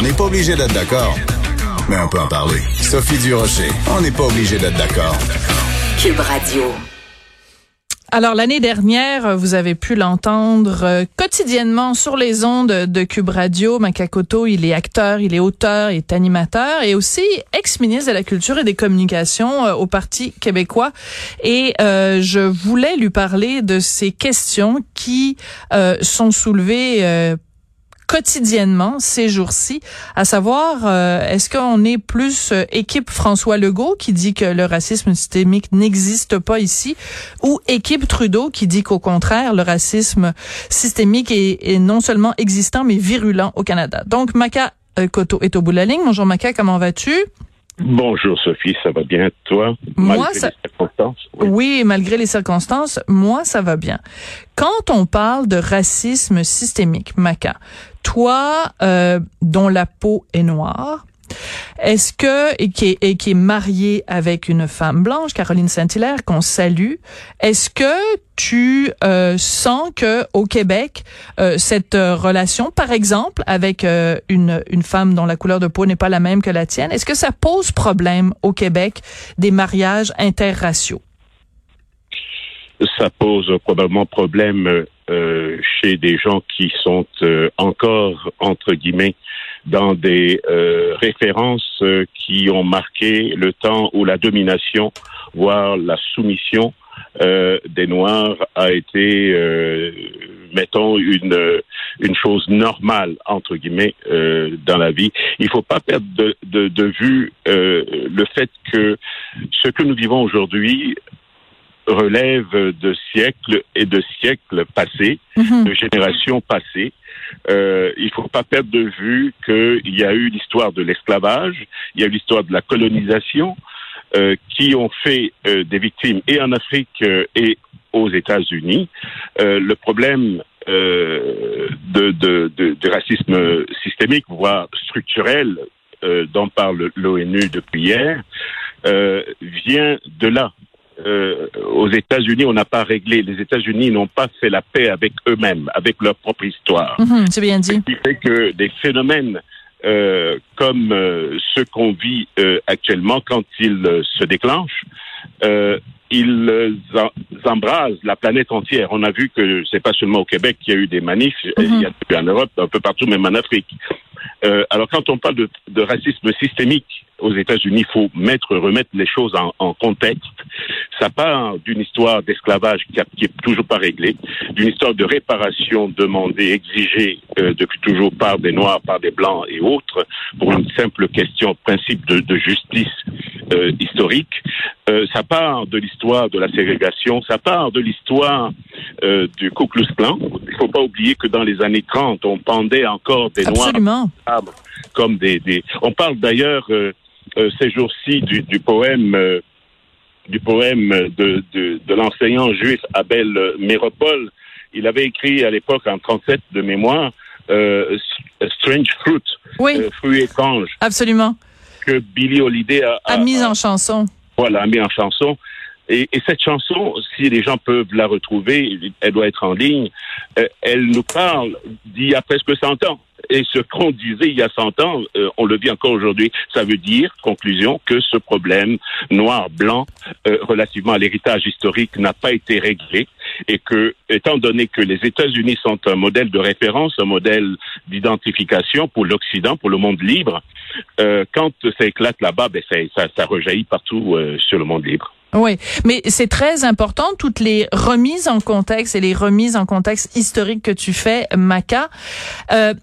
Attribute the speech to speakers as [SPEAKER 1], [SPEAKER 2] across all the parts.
[SPEAKER 1] On n'est pas obligé d'être d'accord, mais on peut en parler. Sophie Durocher, on n'est pas obligé d'être d'accord.
[SPEAKER 2] Cube Radio.
[SPEAKER 3] Alors l'année dernière, vous avez pu l'entendre euh, quotidiennement sur les ondes de Cube Radio. Makakoto, il est acteur, il est auteur, il est animateur et aussi ex-ministre de la Culture et des Communications euh, au Parti québécois. Et euh, je voulais lui parler de ces questions qui sont soulevées quotidiennement ces jours-ci, à savoir euh, est-ce qu'on est plus euh, équipe François Legault qui dit que le racisme systémique n'existe pas ici ou équipe Trudeau qui dit qu'au contraire le racisme systémique est, non seulement existant mais virulent au Canada. Donc Maca euh, Koto est au bout de la ligne. Bonjour Maca, comment vas-tu?
[SPEAKER 4] Bonjour Sophie, ça va bien? Toi?
[SPEAKER 3] Moi, malgré ça... les circonstances. Oui. malgré les circonstances, moi ça va bien. Quand on parle de racisme systémique, Maca, toi euh, dont la peau est noire, est-ce que et qui est, et qui est marié avec une femme blanche, Caroline Saint-Hilaire, qu'on salue, est-ce que tu euh, sens que au Québec euh, cette euh, relation, par exemple, avec une une femme dont la couleur de peau n'est pas la même que la tienne, est-ce que ça pose problème au Québec des mariages interraciaux?
[SPEAKER 4] Ça pose probablement problème chez des gens qui sont encore entre guillemets dans des euh, références euh, qui ont marqué le temps où la domination, voire la soumission euh, des Noirs a été, mettons, une, une chose normale, entre guillemets, dans la vie. Il ne faut pas perdre de vue le fait que ce que nous vivons aujourd'hui relève de siècles et de siècles passés, mhm. de générations passées. Euh, il ne faut pas perdre de vue qu'il y a eu l'histoire de l'esclavage, il y a eu l'histoire de la colonisation, euh, qui ont fait euh, des victimes et en Afrique et aux États-Unis. Le problème de, de, de, de, racisme systémique, voire structurel, dont parle l'ONU depuis hier, vient de là. Euh, aux États-Unis, on n'a pas réglé. Les États-Unis n'ont pas fait la paix avec eux-mêmes, avec leur propre histoire.
[SPEAKER 3] Mhm, c'est bien dit. Ce
[SPEAKER 4] qui fait que des phénomènes euh, comme euh, ceux qu'on vit actuellement, quand ils se déclenchent, ils embrasent la planète entière. On a vu que c'est pas seulement au Québec qu'il y a eu des manifs, il y a mhm. eu en Europe, un peu partout, même en Afrique. alors quand on parle de, de racisme systémique, aux États-Unis, il faut mettre, remettre les choses en, en contexte. Ça part d'une histoire d'esclavage qui, qui est toujours pas réglée, d'une histoire de réparation demandée, exigée euh, depuis toujours par des Noirs, par des Blancs et autres, pour une simple question, principe de, de justice euh, historique. Euh, ça part de l'histoire de la ségrégation, ça part de l'histoire euh, du Ku Klux Klan. Il faut pas oublier que dans les années 30, on pendait encore des
[SPEAKER 3] Absolument.
[SPEAKER 4] Noirs comme des, des... On parle d'ailleurs euh, ces jours-ci du, du, poème euh, du poème de, de, de l'enseignant juif Abel Méropole. Il avait écrit à l'époque en 37 de mémoire euh, Strange Fruit,
[SPEAKER 3] oui.
[SPEAKER 4] euh, fruit étrange.
[SPEAKER 3] Absolument.
[SPEAKER 4] Que Billy Holiday a,
[SPEAKER 3] a, a mis en chanson.
[SPEAKER 4] Voilà, a mis en chanson. Et, et, cette chanson, si les gens peuvent la retrouver, elle doit être en ligne, euh, elle nous parle d'il y a presque 100 ans. Et ce qu'on disait il y a 100 ans, euh, on le vit encore aujourd'hui. Ça veut dire, conclusion, que ce problème noir-blanc euh, relativement à l'héritage historique n'a pas été réglé et que, étant donné que les États-Unis sont un modèle de référence, un modèle d'identification pour l'Occident, pour le monde libre, euh, quand ça éclate là-bas, ben, ça, ça, ça, rejaillit partout euh, sur le monde libre.
[SPEAKER 3] Oui, mais c'est très important toutes les remises en contexte et les remises en contexte historique que tu fais, Maca. Euh,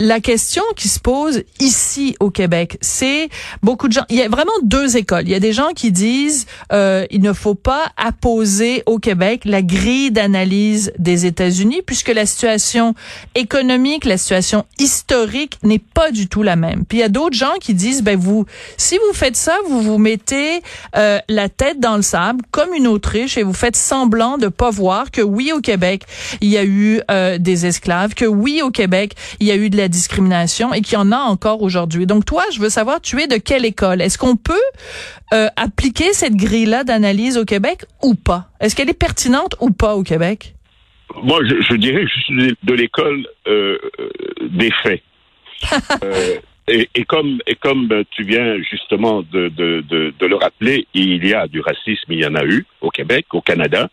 [SPEAKER 3] la question qui se pose ici au Québec, c'est beaucoup de gens. Il y a vraiment deux écoles. Il y a des gens qui disent euh, il ne faut pas apposer au Québec la grille d'analyse des États-Unis puisque la situation économique, la situation historique n'est pas du tout la même. Puis il y a d'autres gens qui disent ben vous, si vous faites ça, vous vous mettez euh, la tête dans le sable comme une Autriche et vous faites semblant de pas voir que oui au Québec il y a eu euh, des esclaves, que oui au Québec il y a eu de la discrimination et qu'il y en a encore aujourd'hui. Donc toi, je veux savoir, tu es de quelle école? Est-ce qu'on peut euh, appliquer cette grille-là d'analyse au Québec ou pas? Est-ce qu'elle est pertinente ou pas au Québec?
[SPEAKER 4] Moi, je, je dirais que je suis de l'école euh, des faits. euh, et, et, comme, et comme tu viens justement de, de, de, de, le rappeler, il y a du racisme, il y en a eu au Québec, au Canada.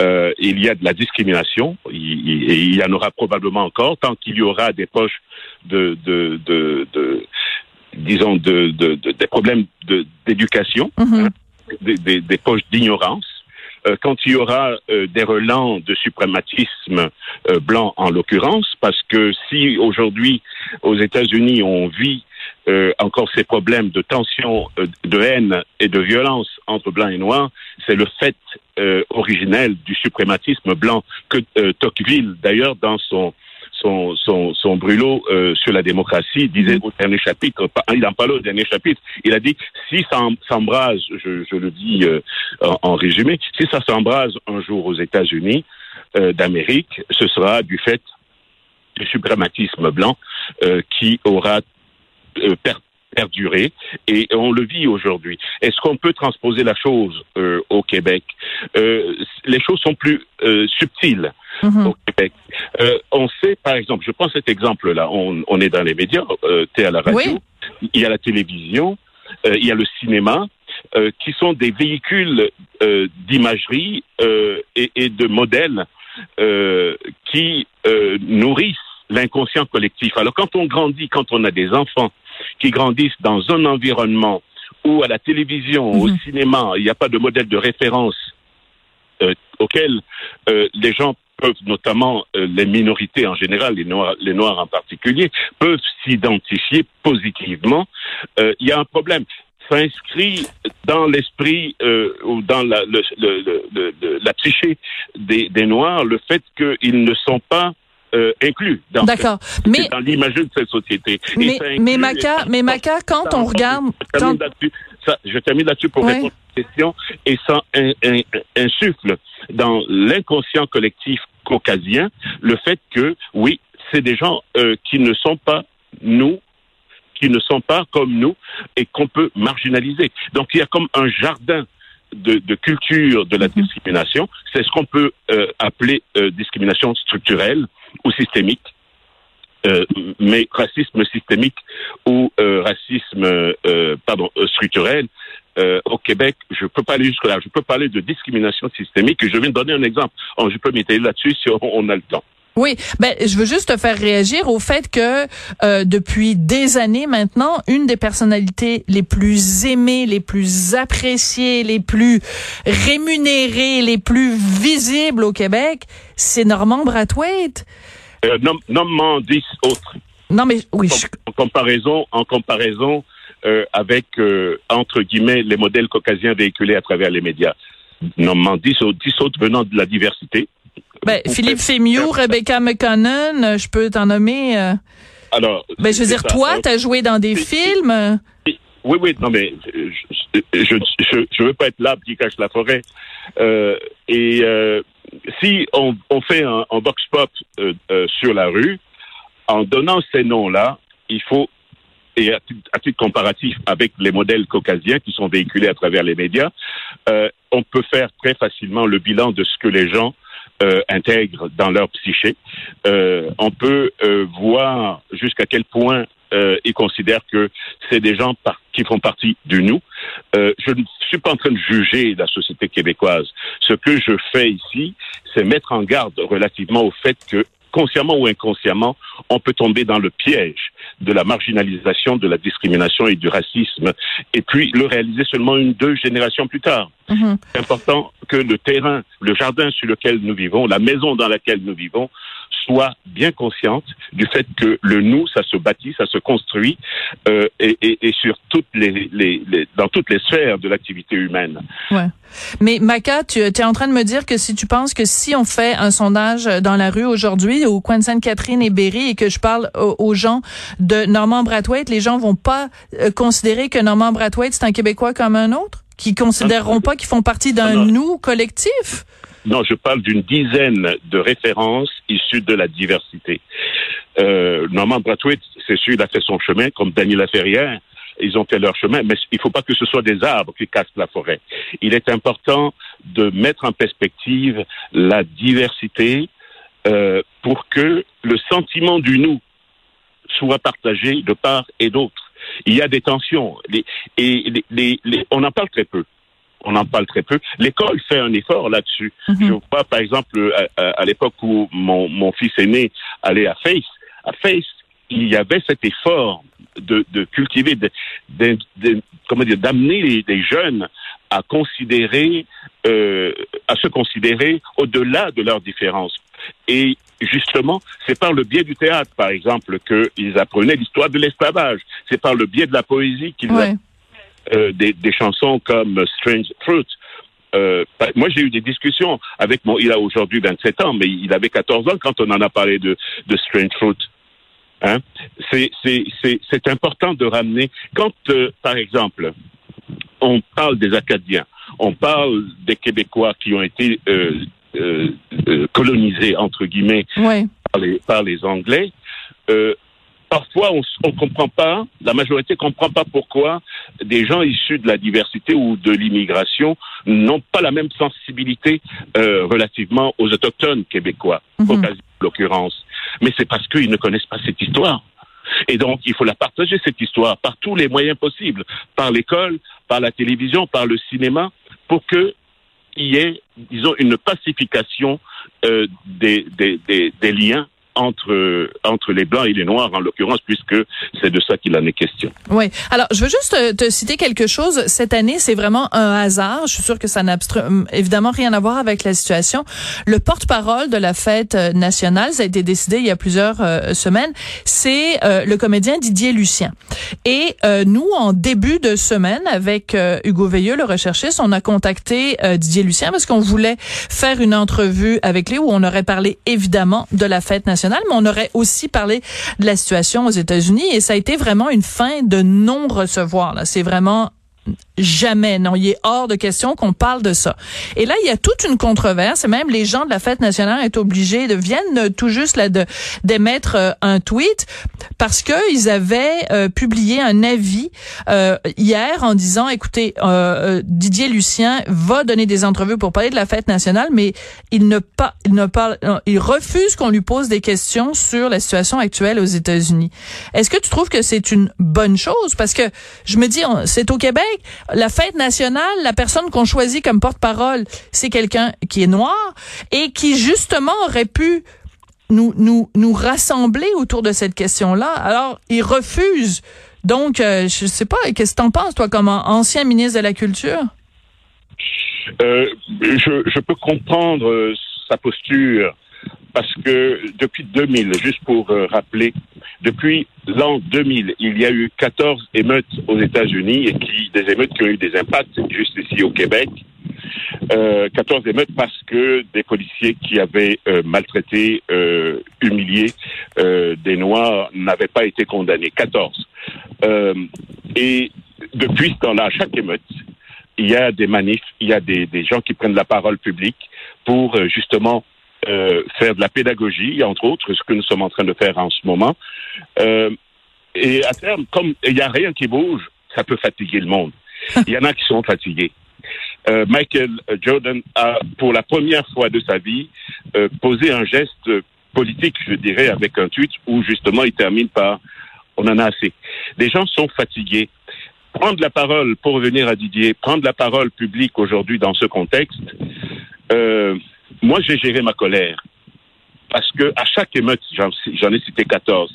[SPEAKER 4] Euh, il y a de la discrimination, il, il, y en aura probablement encore, tant qu'il y aura des poches de, de, de, de disons, de, de, de, des problèmes d'éducation,
[SPEAKER 3] Mhm.
[SPEAKER 4] hein, des, des, des poches d'ignorance. Euh, quand il y aura euh, des relents de suprématisme euh, blanc en l'occurrence, parce que si aujourd'hui aux États-Unis on vit euh, encore ces problèmes de tension, euh, de haine et de violence entre blancs et noirs, c'est le fait euh, originel du suprématisme blanc que Tocqueville, d'ailleurs, dans son son, son, son brûlot sur la démocratie disait au dernier chapitre, il en parlait au dernier chapitre, il a dit si ça em- s'embrase, je, je le dis en, en résumé, si ça s'embrase un jour aux États-Unis d'Amérique, ce sera du fait du suprématisme blanc euh, qui aura euh, per- perduré et on le vit aujourd'hui. Est-ce qu'on peut transposer la chose euh, au Québec? Euh, Les choses sont plus euh, subtiles
[SPEAKER 3] Mhm.
[SPEAKER 4] au Québec. On sait, par exemple, je prends cet exemple-là, on, on est dans les médias, tu es à la radio, il y a la télévision, il y a le cinéma, qui sont des véhicules d'imagerie et, et de modèles qui nourrissent l'inconscient collectif. Alors quand on grandit, quand on a des enfants qui grandissent dans un environnement où à la télévision, au
[SPEAKER 3] Mhm.
[SPEAKER 4] cinéma, il n'y a pas de modèle de référence euh, auquel euh, les gens peuvent, notamment euh, les minorités en général, les noirs, les noirs en particulier, peuvent s'identifier positivement, euh, il y a un problème. Ça inscrit dans l'esprit euh, ou dans la, le, le- le- la psyché des, des Noirs le fait qu'ils ne sont pas euh, inclus dans,
[SPEAKER 3] D'accord. Mais
[SPEAKER 4] dans l'image de cette société.
[SPEAKER 3] Mais mais Maca, mais Maca, quand on regarde,
[SPEAKER 4] je termine
[SPEAKER 3] quand
[SPEAKER 4] là-dessus. Pour
[SPEAKER 3] Ouais.
[SPEAKER 4] répondre à cette question. Et ça insuffle dans l'inconscient collectif caucasien le fait que, oui, c'est des gens euh, qui ne sont pas nous, qui ne sont pas comme nous et qu'on peut marginaliser. Donc il y a comme un jardin de, de culture de la discrimination. C'est ce qu'on peut euh, appeler euh, discrimination structurelle ou systémique. Euh, mais racisme systémique ou euh, racisme euh, pardon euh, structurel euh, au Québec, je peux pas aller jusque là. Je peux parler de discrimination systémique. Et je viens de donner un exemple. Oh, je peux m'étaler là-dessus si on a le temps.
[SPEAKER 3] Oui, ben je veux juste te faire réagir au fait que euh, depuis des années maintenant, une des personnalités les plus aimées, les plus appréciées, les plus rémunérées, les plus visibles au Québec, c'est Normand Brathwaite.
[SPEAKER 4] Euh, Nomme-moi dix autres.
[SPEAKER 3] Non mais oui,
[SPEAKER 4] En comparaison, en comparaison euh, avec euh, entre guillemets les modèles caucasiens véhiculés à travers les médias. Nomme-moi dix autres, dix autres venant de la diversité.
[SPEAKER 3] Ben, Philippe Fémieux, Rebecca McConnell, euh, je peux t'en nommer. euh,
[SPEAKER 4] Alors,
[SPEAKER 3] ben je veux dire,
[SPEAKER 4] ça.
[SPEAKER 3] toi,
[SPEAKER 4] Alors,
[SPEAKER 3] t'as joué dans des films. euh,
[SPEAKER 4] Oui, oui, non, mais euh, je je, je, je veux pas être l'arbre qui cache la forêt. Euh, et euh, si on, on fait un, un box pop euh, euh, sur la rue, en donnant ces noms-là, il faut et à titre, à titre comparatif avec les modèles caucasiens qui sont véhiculés à travers les médias, euh, on peut faire très facilement le bilan de ce que les gens euh, intègrent dans leur psyché. Euh, on peut euh, voir jusqu'à quel point euh, ils considèrent que c'est des gens par- qui font partie du nous. Euh, je ne suis pas en train de juger la société québécoise. Ce que je fais ici, c'est mettre en garde relativement au fait que consciemment ou inconsciemment, on peut tomber dans le piège de la marginalisation, de la discrimination et du racisme, et puis le réaliser seulement une, deux générations plus tard.
[SPEAKER 3] mhm.
[SPEAKER 4] C'est important que le terrain, le jardin sur lequel nous vivons, la maison dans laquelle nous vivons, soit bien consciente du fait que le nous, ça se bâtit, ça se construit, euh, et, et, et, sur toutes les, les, les, dans toutes les sphères de l'activité humaine.
[SPEAKER 3] Ouais. Mais Maca, tu es en train de me dire que si tu penses que si on fait un sondage dans la rue aujourd'hui au coin de Sainte-Catherine et Berry et que je parle aux, gens de Normand Brathwaite, les gens vont pas euh, considérer que Normand Brathwaite c'est un Québécois comme un autre, qui considéreront pas qu'ils font partie d'un nous collectif?
[SPEAKER 4] Non, je parle d'une dizaine de références issues de la diversité. Euh, Norman Brathwaite, c'est sûr, il a fait son chemin, comme Daniel Laferrière. Ils ont fait leur chemin, mais il ne faut pas que ce soit des arbres qui cassent la forêt. Il est important de mettre en perspective la diversité euh, pour que le sentiment du nous soit partagé de part et d'autre. Il y a des tensions et les, on en parle très peu on en parle très peu. L'école fait un effort là-dessus. Mhm. Je vois, par exemple, à, l'époque où mon, mon fils aîné allait à Face, à Face, il y avait cet effort de, de cultiver, de, de, comment dire, d'amener les, jeunes à considérer, euh, à se considérer au-delà de leurs différences. Et justement, c'est par le biais du théâtre, par exemple, qu'ils apprenaient l'histoire de l'esclavage. C'est par le biais de la poésie qu'ils euh, des, des, chansons comme Strange Fruit. Euh, moi, j'ai eu des discussions avec mon. Il a aujourd'hui 27 ans, mais il avait 14 ans quand on en a parlé de, de Strange Fruit. Hein? C'est important de ramener. Quand, euh, par exemple, on parle des Acadiens, on parle des Québécois qui ont été colonisés, entre guillemets, par, les, par les Anglais, parfois on ne comprend pas, la majorité ne comprend pas pourquoi des gens issus de la diversité ou de l'immigration n'ont pas la même sensibilité euh, relativement aux autochtones québécois, mm en l'occurrence. Mais c'est parce qu'ils ne connaissent pas cette histoire. Et donc, il faut la partager, cette histoire, par tous les moyens possibles, par l'école, par la télévision, par le cinéma, pour qu'il y ait, disons, une pacification euh, des, des, des, des liens entre entre les blancs et les noirs en l'occurrence puisque c'est de ça qu'il en est question.
[SPEAKER 3] Oui. Alors, je veux juste te, te citer quelque chose. Cette année, c'est vraiment un hasard. Je suis sûre que ça n'a évidemment rien à voir avec la situation. Le porte-parole de la fête euh, nationale, ça a été décidé il y a plusieurs euh, semaines, c'est euh, le comédien Didier Lucien. Et nous, en début de semaine, avec Hugo Veilleux, le recherchiste, on a contacté Didier Lucien parce qu'on voulait faire une entrevue avec lui où on aurait parlé évidemment de la fête nationale mais on aurait aussi parlé de la situation aux États-Unis et ça a été vraiment une fin de non-recevoir. C'est vraiment Jamais, non, il est hors de question qu'on parle de ça. Et là, il y a toute une controverse, et même les gens de la fête nationale sont obligés de viennent tout juste là de d'émettre euh, un tweet parce que ils avaient euh, publié un avis euh, hier en disant, écoutez, Didier Lucien va donner des entrevues pour parler de la fête nationale, mais il ne pas, il ne parle, il refuse qu'on lui pose des questions sur la situation actuelle aux États-Unis. Est-ce que tu trouves que c'est une bonne chose? Parce que je me dis, c'est au Québec la fête nationale, la personne qu'on choisit comme porte-parole, c'est quelqu'un qui est noir et qui justement aurait pu nous, nous, nous rassembler autour de cette question-là. Alors, il refuse. Donc, euh, je sais pas, qu'est-ce que t'en penses, toi, comme ancien ministre de la Culture?
[SPEAKER 4] Euh, je, peux comprendre euh, sa posture parce que depuis 2000, juste pour euh, rappeler, depuis l'an 2000, il y a eu 14 émeutes aux États-Unis et qui, des émeutes qui ont eu des impacts juste ici au Québec. Euh, 14 émeutes parce que des policiers qui avaient euh, maltraité, euh, humilié euh, des Noirs n'avaient pas été condamnés. 14. et depuis ce temps-là, à chaque émeute, il y a des manifs, il y a des gens qui prennent la parole publique pour justement euh, faire de la pédagogie, entre autres, ce que nous sommes en train de faire en ce moment. Euh, et à terme, comme il n'y a rien qui bouge, ça peut fatiguer le monde. Il y en a qui sont fatigués. Euh, Michael Jordan a, pour la première fois de sa vie, euh, posé un geste politique, je dirais, avec un tweet où justement il termine par on en a assez. Les gens sont fatigués. Prendre la parole pour revenir à Didier, prendre la parole publique aujourd'hui dans ce contexte, euh, moi, j'ai géré ma colère. Parce que à chaque émeute, j'en ai cité 14,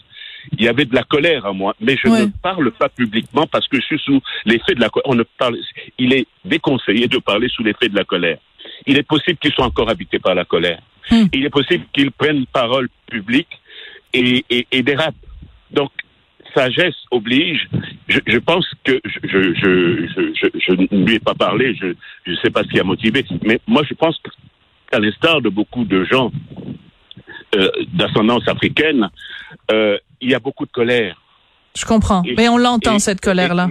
[SPEAKER 4] il y avait de la colère à moi, mais je ne parle pas publiquement parce que je suis sous l'effet de la colère. On ne parle, il est déconseillé de parler sous l'effet de la colère. il est possible qu'ils soient encore habités par la colère.
[SPEAKER 3] Hmm.
[SPEAKER 4] Il est possible qu'ils prennent parole publique et, et, et dérapent. Donc, sagesse oblige. Je, je pense que je, je, je, je, je ne lui ai pas parlé, je ne sais pas ce qui a motivé, mais moi je pense qu'à l'instar de beaucoup de gens euh, d'ascendance africaine, euh, il y a beaucoup de colère.
[SPEAKER 3] Je comprends.
[SPEAKER 4] Et-
[SPEAKER 3] Mais on l'entend,
[SPEAKER 4] et-
[SPEAKER 3] cette colère-là.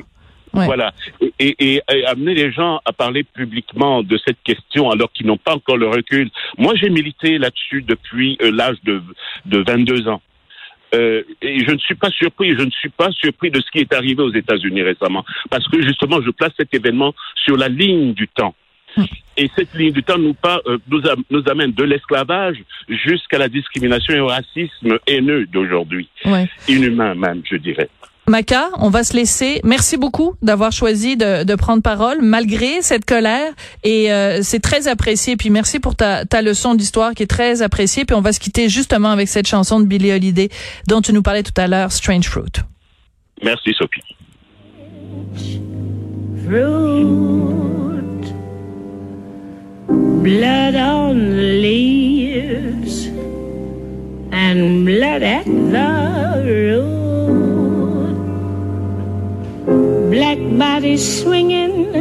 [SPEAKER 3] Ouais.
[SPEAKER 4] Voilà. Et, et, et amener les gens à parler publiquement de cette question alors qu'ils n'ont pas encore le recul. Moi, j'ai milité là-dessus depuis euh, l'âge de, de 22 ans. Euh, et je ne suis pas surpris, je ne suis pas surpris de ce qui est arrivé aux États-Unis récemment, parce que justement, je place cet événement sur la ligne du temps. Et cette ligne du temps nous, pas, euh, nous, nous amène de l'esclavage jusqu'à la discrimination et au racisme haineux d'aujourd'hui,
[SPEAKER 3] Ouais.
[SPEAKER 4] inhumain même, je dirais.
[SPEAKER 3] Maca, on va se laisser. Merci beaucoup d'avoir choisi de, de prendre parole malgré cette colère et euh, c'est très apprécié. Puis merci pour ta, ta leçon d'histoire qui est très appréciée. Puis on va se quitter justement avec cette chanson de Billie Holiday dont tu nous parlais tout à l'heure, Strange Fruit.
[SPEAKER 4] Merci, Sophie.
[SPEAKER 5] fruit, blood on the leaves, and blood at the root. Black bodies swinging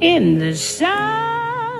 [SPEAKER 5] in the sun.